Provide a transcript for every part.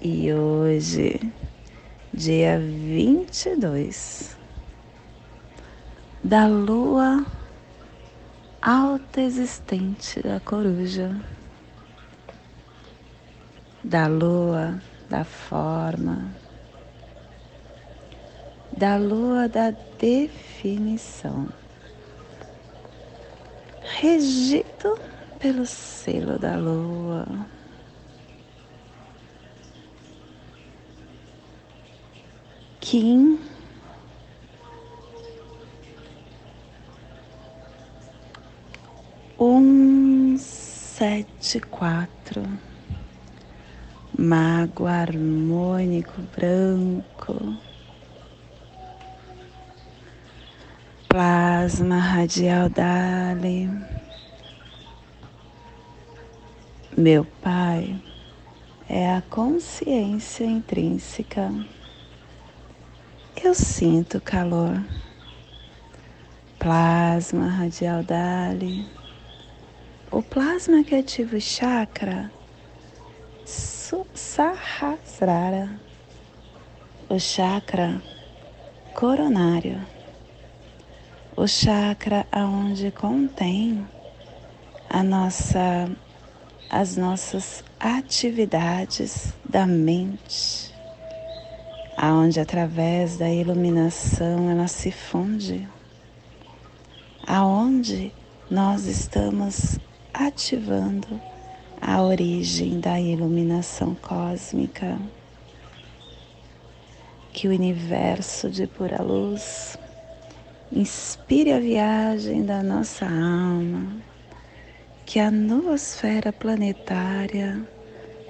e hoje, dia 22 da lua alta existente da coruja, da lua da forma, da lua da definição, regido pelo selo da lua Kim. Um, sete, quatro. Mago harmônico branco. Plasma radial Dali. Meu Pai é a consciência intrínseca eu sinto calor. Plasma radial Dali. O plasma que ativa o chakra Sahasrara. O chakra coronário. O chakra aonde contém a nossa as nossas atividades da mente aonde através da iluminação ela se funde, aonde nós estamos ativando a origem da iluminação cósmica, que o universo de pura luz inspire a viagem da nossa alma, que a noosfera planetária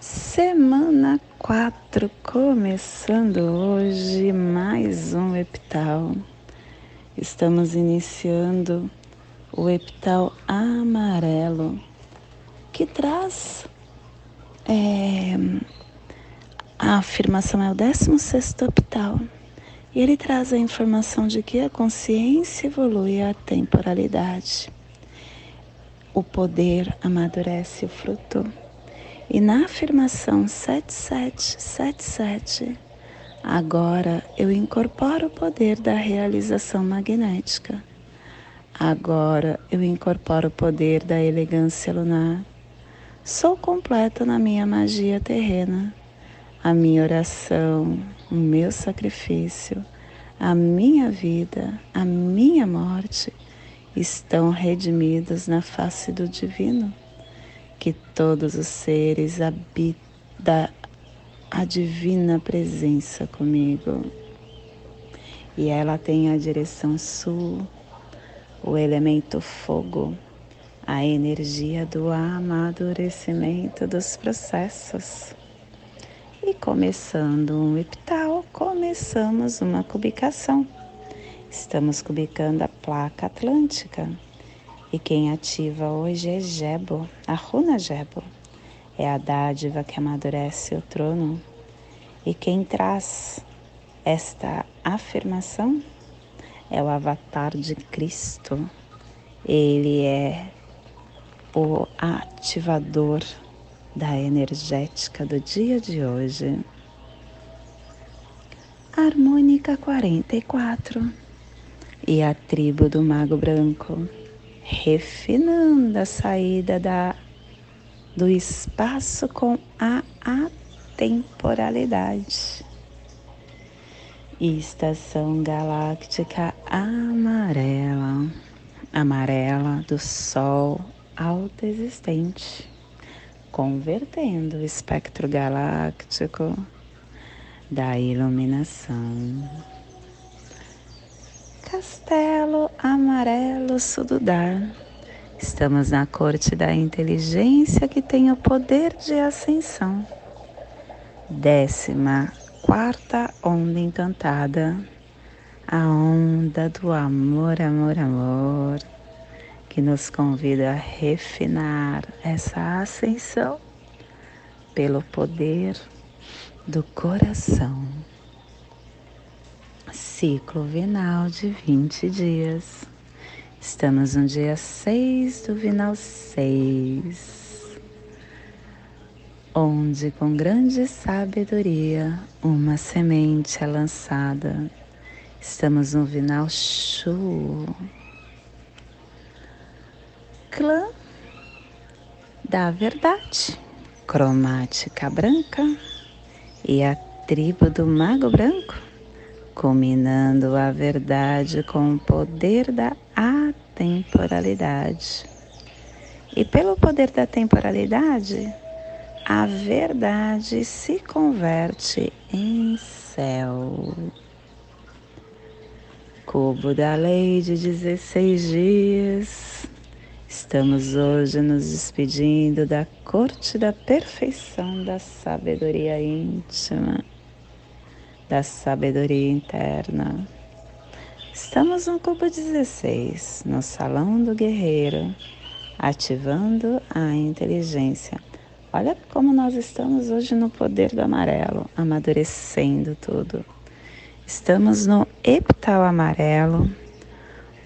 Semana 4, começando hoje mais um epital. Estamos iniciando o epital amarelo, que traz é, a afirmação é o 16 epital e ele traz a informação de que a consciência evolui a temporalidade. O poder amadurece o fruto. E na afirmação 7777, agora eu incorporo o poder da realização magnética. Agora eu incorporo o poder da elegância lunar. Sou completa na minha magia terrena. A minha oração, o meu sacrifício, a minha vida, a minha morte estão redimidos na face do divino, que todos os seres habitam a divina presença comigo. E ela tem a direção sul, o elemento fogo, a energia do amadurecimento dos processos e começando um epital, começamos uma cubicação. Estamos cubicando a placa atlântica. E quem ativa hoje é Jebo, a runa Jebo. É a dádiva que amadurece o trono. E quem traz esta afirmação é o avatar de Cristo. Ele é o ativador da energética do dia de hoje. Harmônica 44. e a tribo do Mago Branco, refinando a saída da, do espaço com a atemporalidade. Estação galáctica amarela, amarela do Sol autoexistente, convertendo o espectro galáctico da iluminação. Castelo Amarelo Sududar. Estamos na corte da inteligência que tem o poder de ascensão. Décima quarta onda encantada, a onda do amor, amor, amor, que nos convida a refinar essa ascensão pelo poder do coração. Ciclo vinal de 20 dias. Estamos no dia 6 do vinal 6, onde com grande sabedoria uma semente é lançada. Estamos no vinal Shu. Clã da verdade, cromática branca e a tribo do Mago Branco, combinando a verdade com o poder da atemporalidade. E pelo poder da temporalidade, a verdade se converte em céu. Cubo da lei de 16 dias Estamos hoje nos despedindo da corte da perfeição da sabedoria íntima, da sabedoria interna. Estamos no cubo 16, no salão do guerreiro, ativando a inteligência. Olha como nós estamos hoje no poder do amarelo, amadurecendo tudo. Estamos no epital amarelo,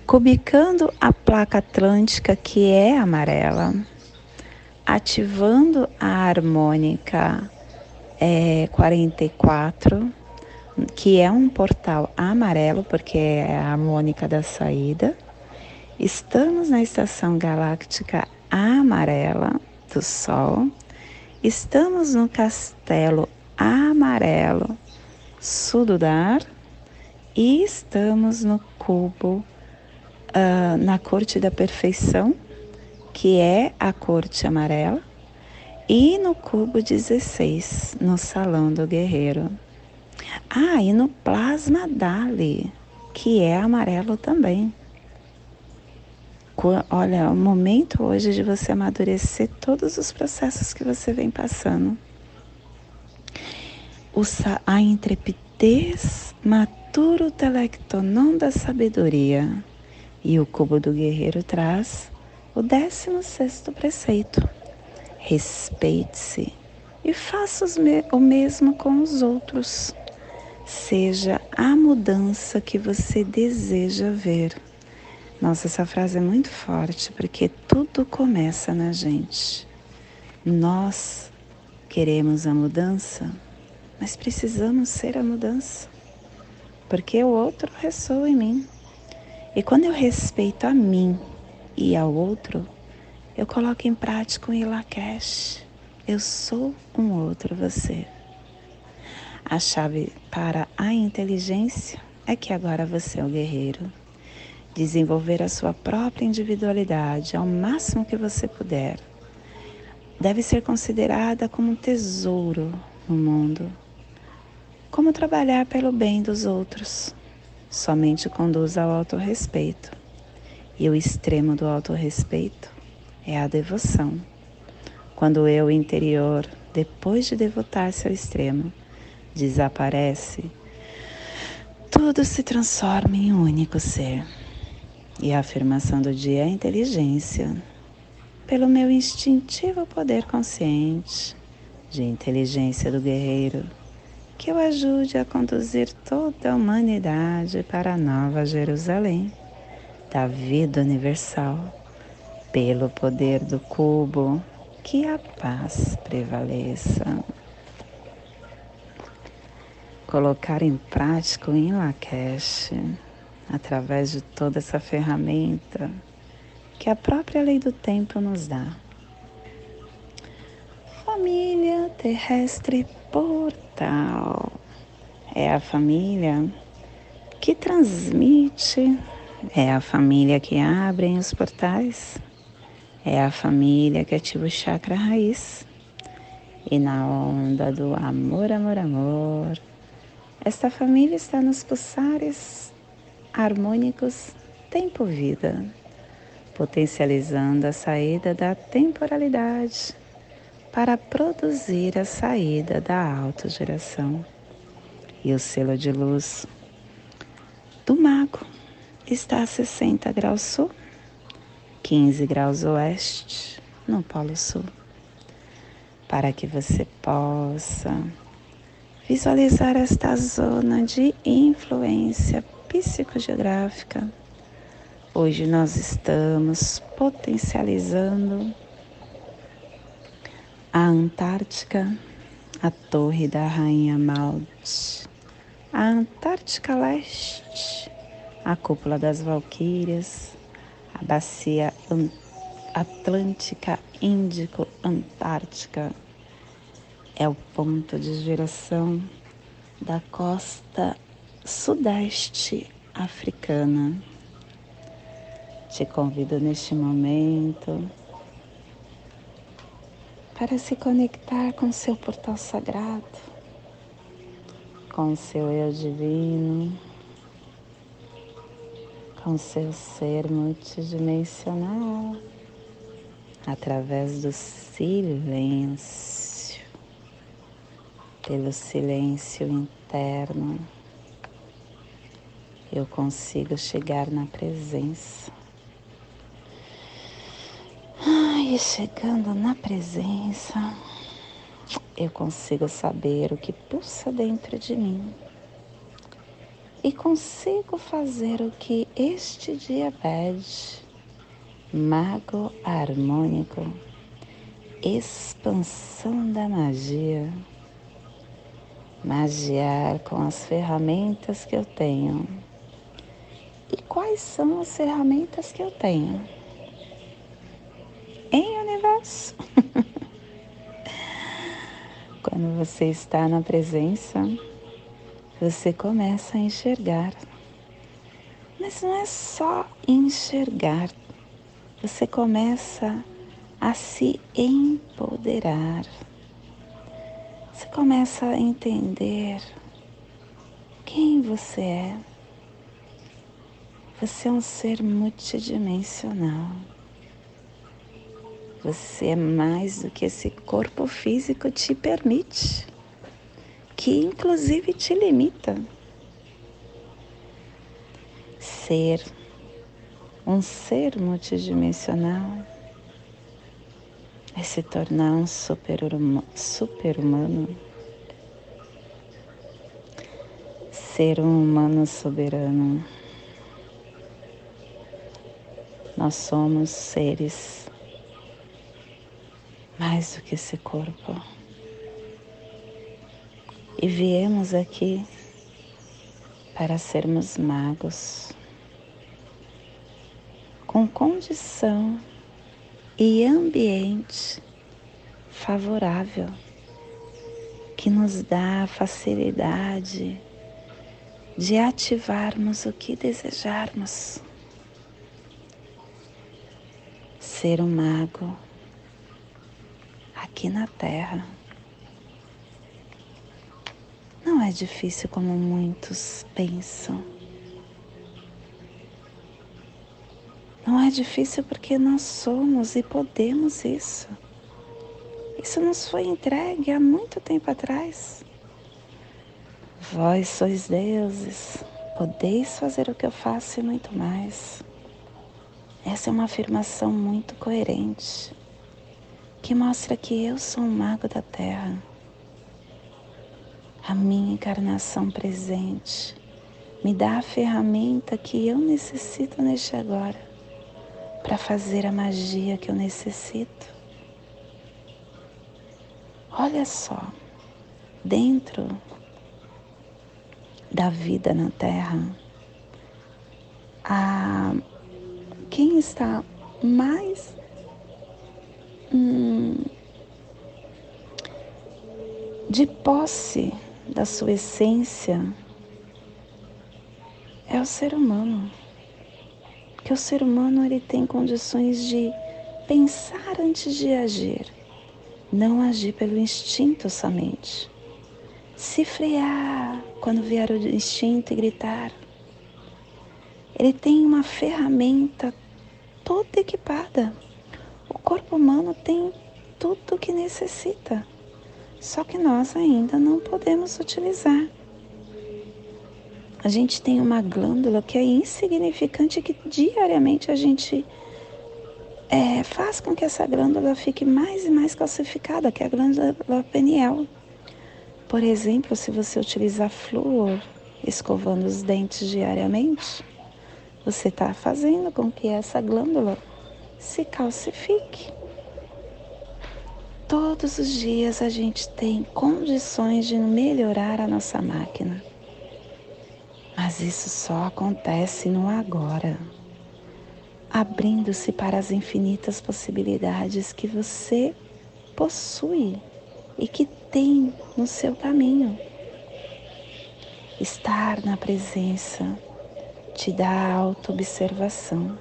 cubicando a placa atlântica que é amarela, ativando a harmônica é, 44, que é um portal amarelo, porque é a harmônica da saída. Estamos na estação galáctica amarela do Sol. Estamos no castelo amarelo Sududar e estamos no cubo uh, na corte da perfeição, que é a corte amarela, e no cubo 16, no salão do guerreiro. Ah, e no plasma Dali, que é amarelo também. Olha, é o momento hoje de você amadurecer todos os processos que você vem passando. a intrepidez matura o telectonon da sabedoria e o cubo do guerreiro traz o décimo sexto preceito. Respeite-se e faça o mesmo com os outros. Seja a mudança que você deseja ver. Nossa, essa frase é muito forte porque tudo começa na gente. Nós queremos a mudança, mas precisamos ser a mudança, porque o outro ressoa em mim. E quando eu respeito a mim e ao outro, eu coloco em prática o Ilakesh. Eu sou um outro você. A chave para a inteligência é que agora você é o guerreiro. Desenvolver a sua própria individualidade ao máximo que você puder deve ser considerada como um tesouro no mundo. Como trabalhar pelo bem dos outros somente conduz ao autorrespeito. E o extremo do autorrespeito é a devoção. Quando o eu interior, depois de devotar-se ao extremo, desaparece, tudo se transforma em um único ser. E a afirmação do dia é a inteligência, pelo meu instintivo poder consciente de inteligência do guerreiro que o ajude a conduzir toda a humanidade para a nova Jerusalém, da vida universal, pelo poder do cubo, que a paz prevaleça. Colocar em prática o Inlakesh, através de toda essa ferramenta que a própria lei do tempo nos dá. Família terrestre portal é a família que transmite, é a família que abre os portais, é a família que ativa o chakra raiz. E na onda do amor, amor, amor, esta família está nos pulsares harmônicos tempo-vida, potencializando a saída da temporalidade para produzir a saída da autogeração. E o selo de luz do mago está a 60 graus sul, 15 graus oeste, no Polo Sul, para que você possa visualizar esta zona de influência psicogeográfica. Hoje nós estamos potencializando a Antártica, a Torre da Rainha Malte, a Antártica Leste, a Cúpula das Valquírias, a Bacia Atlântica Índico Antártica. É o ponto de geração da costa sudeste africana. Te convido neste momento para se conectar com seu portal sagrado, com seu eu divino, com seu ser multidimensional, através do silêncio, pelo silêncio interno eu consigo chegar na presença. Chegando na presença, eu consigo saber o que pulsa dentro de mim. E consigo fazer o que este dia pede. Mago harmônico, expansão da magia. Magiar com as ferramentas que eu tenho e quais são as ferramentas que eu tenho Quando você está na presença, você começa a enxergar. Mas não é só enxergar, você começa a se empoderar. Você começa a entender quem você é você é um ser multidimensional. Você é mais do que esse corpo físico te permite, que inclusive te limita. Ser um ser multidimensional é se tornar um super-humano. Super ser um humano soberano. Nós somos seres mais do que esse corpo. E viemos aqui para sermos magos, com condição e ambiente favorável que nos dá a facilidade de ativarmos o que desejarmos. ser um mago aqui na Terra. Não é difícil como muitos pensam. Não é difícil porque nós somos e podemos isso. Isso nos foi entregue há muito tempo atrás. Vós sois deuses, podeis fazer o que eu faço e muito mais. Essa é uma afirmação muito coerente, que mostra que eu sou um mago da Terra. A minha encarnação presente me dá a ferramenta que eu necessito neste agora para fazer a magia que eu necessito. Olha só, dentro da vida na Terra, a quem está mais de posse da sua essência é o ser humano. Que o ser humano ele tem condições de pensar antes de agir, não agir pelo instinto somente. Se frear quando vier o instinto e gritar. Ele tem uma ferramenta toda equipada. O corpo humano tem tudo o que necessita, só que nós ainda não podemos utilizar. A gente tem uma glândula que é insignificante que diariamente a gente é, faz com que essa glândula fique mais e mais calcificada, que é a glândula pineal. Por exemplo, se você utilizar flúor escovando os dentes diariamente, você está fazendo com que essa glândula se calcifique. Todos os dias a gente tem condições de melhorar a nossa máquina. Mas isso só acontece no agora, abrindo-se para as infinitas possibilidades que você possui e que tem no seu caminho. Estar na presença te dá autoobservação,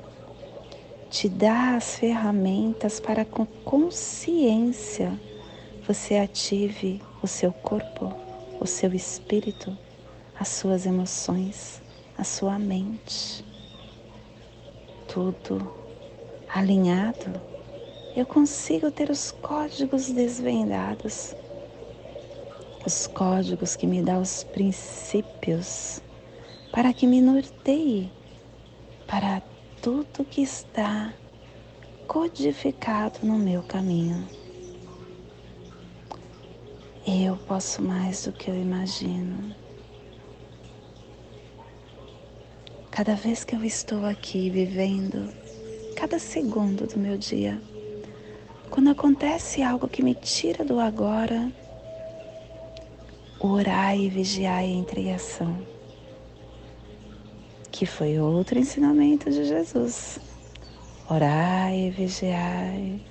te dá as ferramentas para com consciência você ative o seu corpo, o seu espírito, as suas emoções, a sua mente. Tudo alinhado, eu consigo ter os códigos desvendados, os códigos que me dão os princípios para que me norteie para tudo que está codificado no meu caminho. Eu posso mais do que eu imagino. Cada vez que eu estou aqui vivendo, cada segundo do meu dia, quando acontece algo que me tira do agora, orai e vigiai entre ação que foi outro ensinamento de Jesus. Orai e vigiai.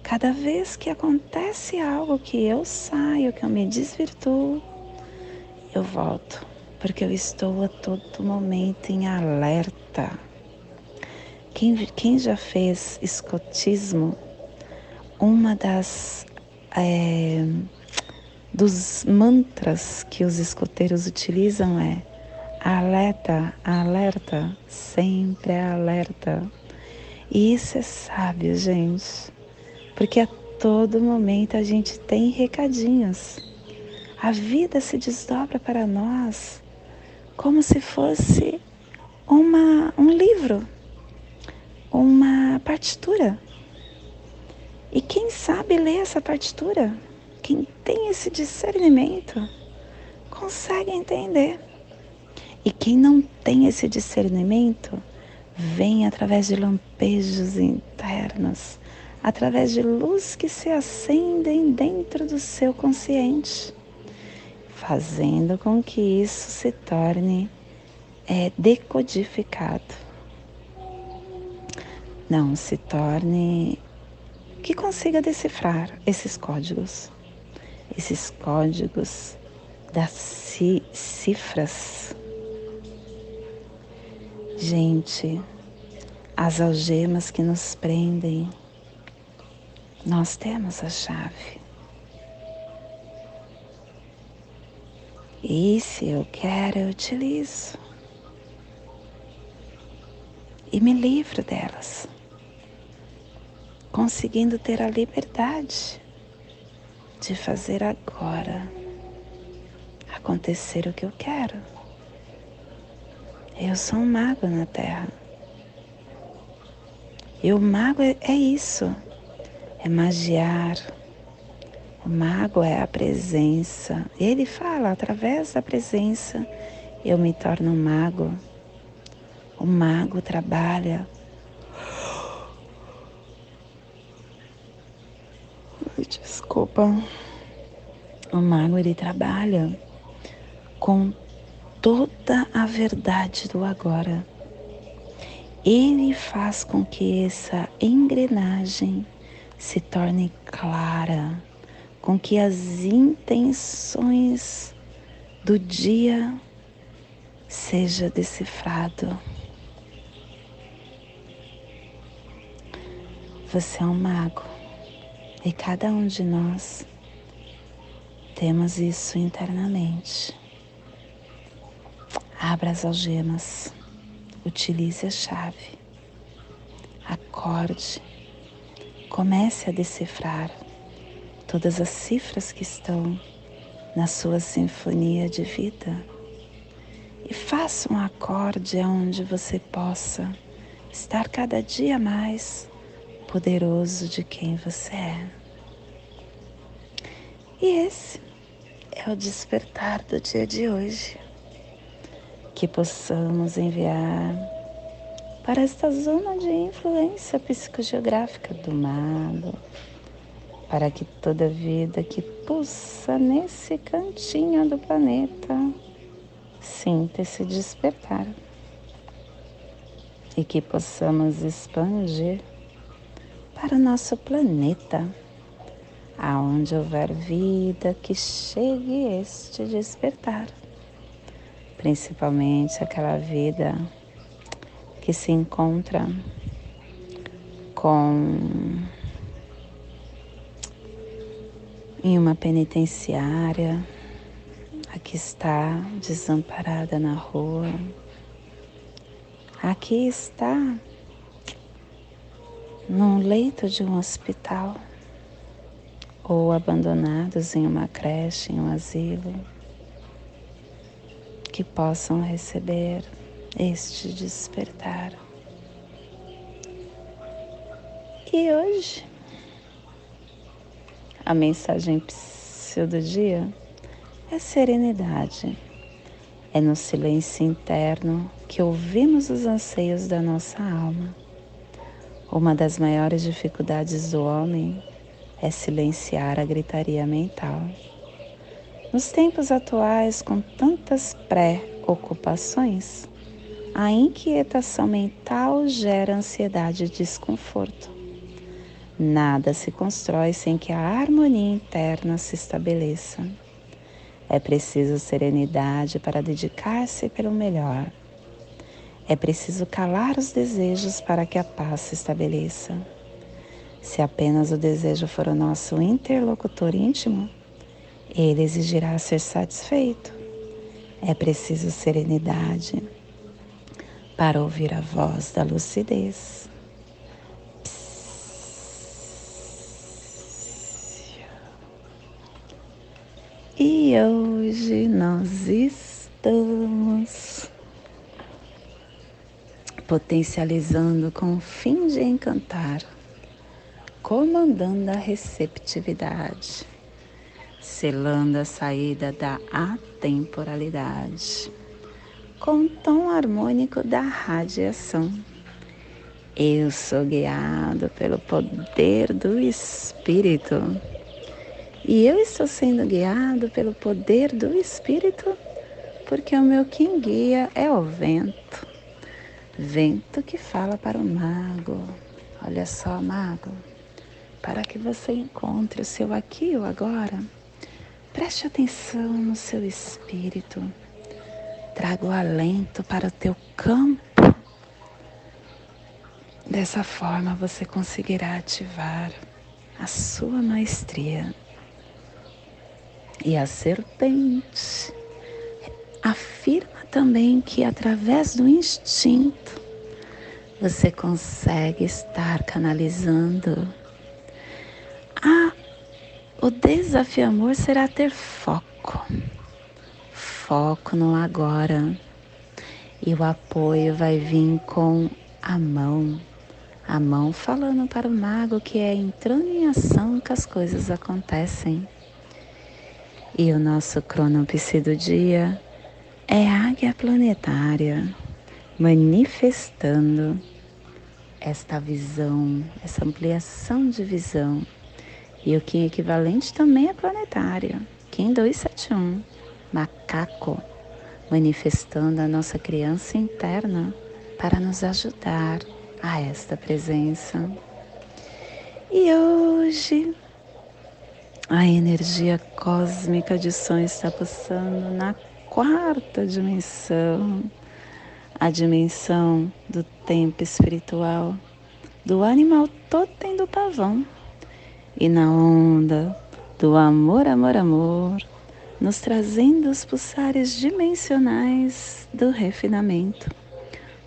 Cada vez que acontece algo que eu saio, que eu me desvirtuo, eu volto, porque eu estou a todo momento em alerta. Quem, quem já fez escotismo, uma das é, dos mantras que os escoteiros utilizam é Alerta, alerta, sempre alerta. E isso é sábio, gente, porque a todo momento a gente tem recadinhos. A vida se desdobra para nós como se fosse uma, um livro, uma partitura. E quem sabe ler essa partitura, quem tem esse discernimento, consegue entender. E quem não tem esse discernimento, vem através de lampejos internos, através de luz que se acendem dentro do seu consciente, fazendo com que isso se torne é, decodificado. Não se torne que consiga decifrar esses códigos, esses códigos das cifras Gente, as algemas que nos prendem, nós temos a chave. E se eu quero, eu utilizo. E me livro delas, conseguindo ter a liberdade de fazer agora acontecer o que eu quero. Eu sou um mago na Terra. E o mago é, é isso, é magiar. O mago é a presença. Ele fala, através da presença, eu me torno um mago. O mago trabalha. Desculpa. O mago ele trabalha com toda a verdade do agora. ele faz com que essa engrenagem se torne clara, com que as intenções do dia seja decifrado. Você é um mago e cada um de nós temos isso internamente. Abra as algemas, utilize a chave, acorde, comece a decifrar todas as cifras que estão na sua sinfonia de vida e faça um acorde onde você possa estar cada dia mais poderoso de quem você é. E esse é o despertar do dia de hoje. Que possamos enviar para esta zona de influência psicogeográfica do mago, para que toda vida que pulsa nesse cantinho do planeta sinta esse despertar e que possamos expandir para o nosso planeta, aonde houver vida que chegue este despertar, principalmente aquela vida que se encontra com em uma penitenciária, aqui está desamparada na rua, aqui está num leito de um hospital ou abandonados em uma creche, em um asilo, que possam receber este despertar. E hoje, a mensagem do dia é serenidade. É no silêncio interno que ouvimos os anseios da nossa alma uma das maiores dificuldades do homem é silenciar a gritaria mental. Nos tempos atuais, com tantas pré-ocupações, a inquietação mental gera ansiedade e desconforto. Nada se constrói sem que a harmonia interna se estabeleça. É preciso serenidade para dedicar-se pelo melhor é preciso calar os desejos para que a paz se estabeleça. Se apenas o desejo for o nosso interlocutor íntimo, ele exigirá ser satisfeito. É preciso serenidade para ouvir a voz da lucidez. E hoje nós estamos potencializando com o fim de encantar, comandando a receptividade, selando a saída da atemporalidade, com o tom harmônico da radiação. Eu sou guiado pelo poder do Espírito. E eu estou sendo guiado pelo poder do Espírito, porque o meu quem guia é o vento. Vento que fala para o mago. Olha só, mago, para que você encontre o seu aqui e o agora, preste atenção no seu espírito. Traga o alento para o teu campo. Dessa forma você conseguirá ativar a sua maestria. E a serpente afirma também que através do instinto você consegue estar canalizando. O desafio amor será ter foco. Foco no agora. E o apoio vai vir com a mão. A mão falando para o mago que é entrando em ação que as coisas acontecem. E o nosso cronopsi do dia é águia planetária manifestando esta visão, essa ampliação de visão. E o Kim equivalente também é planetário. Kim 271, macaco, manifestando a nossa criança interna, para nos ajudar a esta presença. E hoje a energia cósmica de som está passando na quarta dimensão, a dimensão do tempo espiritual, do animal totem do pavão, e na onda do amor, amor, amor, nos trazendo os pulsares dimensionais do refinamento,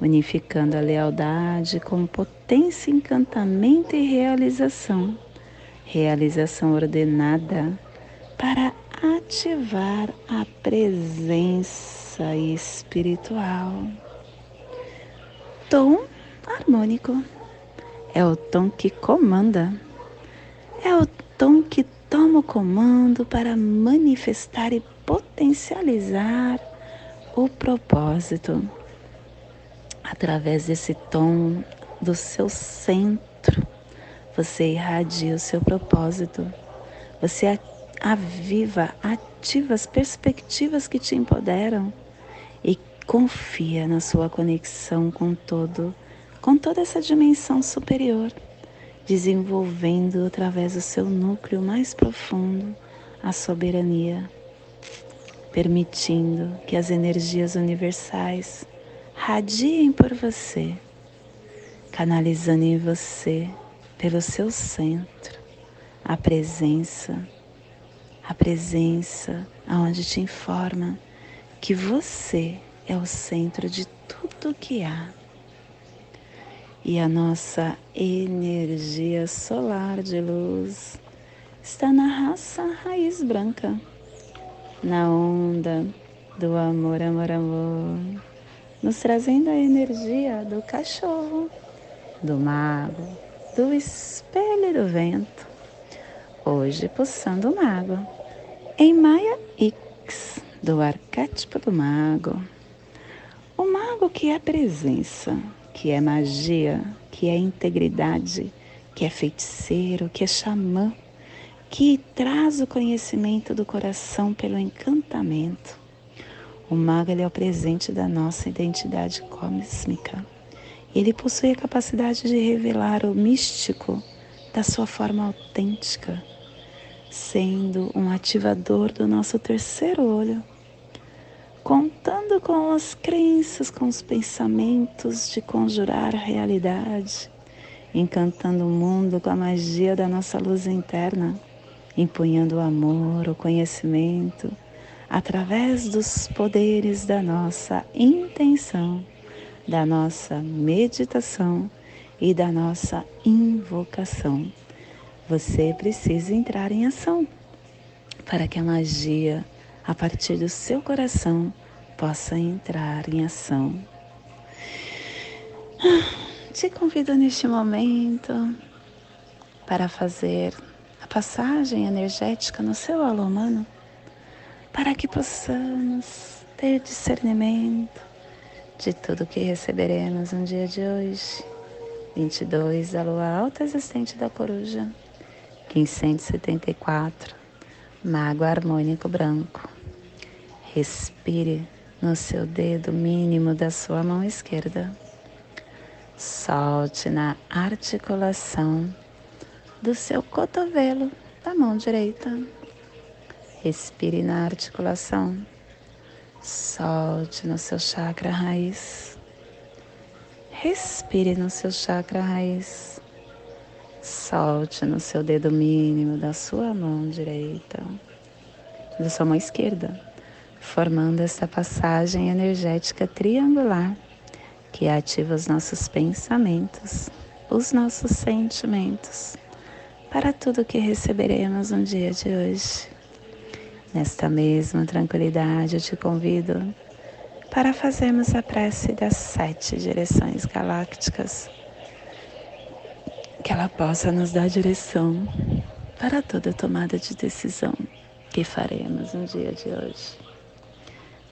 unificando a lealdade com potência, encantamento e realização. Realização ordenada para ativar a presença espiritual. Tom harmônico é o tom que comanda, é o tom que toma o comando para manifestar e potencializar o propósito. Através desse tom do seu centro, você irradia o seu propósito, você aviva, ativa as perspectivas que te empoderam e confia na sua conexão com todo, com toda essa dimensão superior desenvolvendo através do seu núcleo mais profundo a soberania, permitindo que as energias universais radiem por você, canalizando em você, pelo seu centro, a presença, a presença aonde te informa que você é o centro de tudo que há e a nossa energia solar de luz está na raça raiz branca, na onda do amor, amor, amor, nos trazendo a energia do cachorro, do mago, do espelho e do vento. Hoje pulsando o mago, em Maia X, do arquétipo do mago. O mago que é presença, que é magia, que é integridade, que é feiticeiro, que é xamã, que traz o conhecimento do coração pelo encantamento. O mago é o presente da nossa identidade cósmica. Ele possui a capacidade de revelar o místico da sua forma autêntica, sendo um ativador do nosso terceiro olho contando com as crenças, com os pensamentos de conjurar a realidade, encantando o mundo com a magia da nossa luz interna, empunhando o amor, o conhecimento, através dos poderes da nossa intenção, da nossa meditação e da nossa invocação. Você precisa entrar em ação para que a magia a partir do seu coração, possa entrar em ação. Te convido neste momento para fazer a passagem energética no seu alô humano, para que possamos ter discernimento de tudo que receberemos no dia de hoje. 22 da lua alta existente da coruja, 574, mago harmônico branco. Respire no seu dedo mínimo da sua mão esquerda. Solte na articulação do seu cotovelo da mão direita. Respire na articulação. Solte no seu chakra raiz. Respire no seu chakra raiz. Solte no seu dedo mínimo da sua mão direita, da sua mão esquerda formando esta passagem energética triangular que ativa os nossos pensamentos, os nossos sentimentos, para tudo que receberemos no dia de hoje. Nesta mesma tranquilidade, eu te convido para fazermos a prece das sete direções galácticas, que ela possa nos dar direção para toda tomada de decisão que faremos no dia de hoje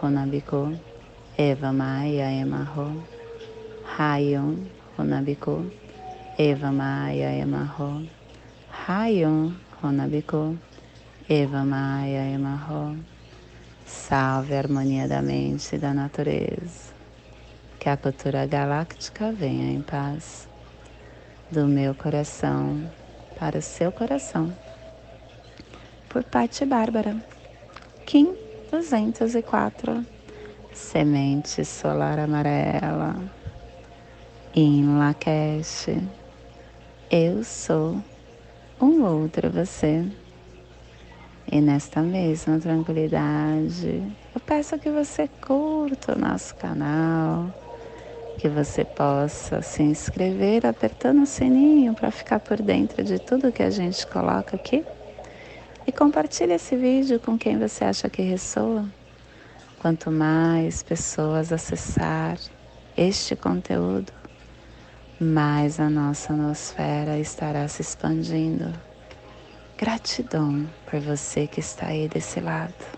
Runabiku. Eva Maia Emarro. Rayon Runabiku. Eva Maia Emarro. Rayon Runabiku. Eva Maia Emarro. Salve a harmonia da mente e da natureza que a cultura galáctica venha em paz do meu coração para o seu coração. Por Patti Bárbara, Kim 204, Semente Solar Amarela, em Lakesh, eu sou um outro você. E nesta mesma tranquilidade, eu peço que você curta o nosso canal que você possa se inscrever apertando o sininho para ficar por dentro de tudo que a gente coloca aqui. E compartilhe esse vídeo com quem você acha que ressoa. Quanto mais pessoas acessar este conteúdo, mais a nossa nosfera estará se expandindo. Gratidão por você que está aí desse lado.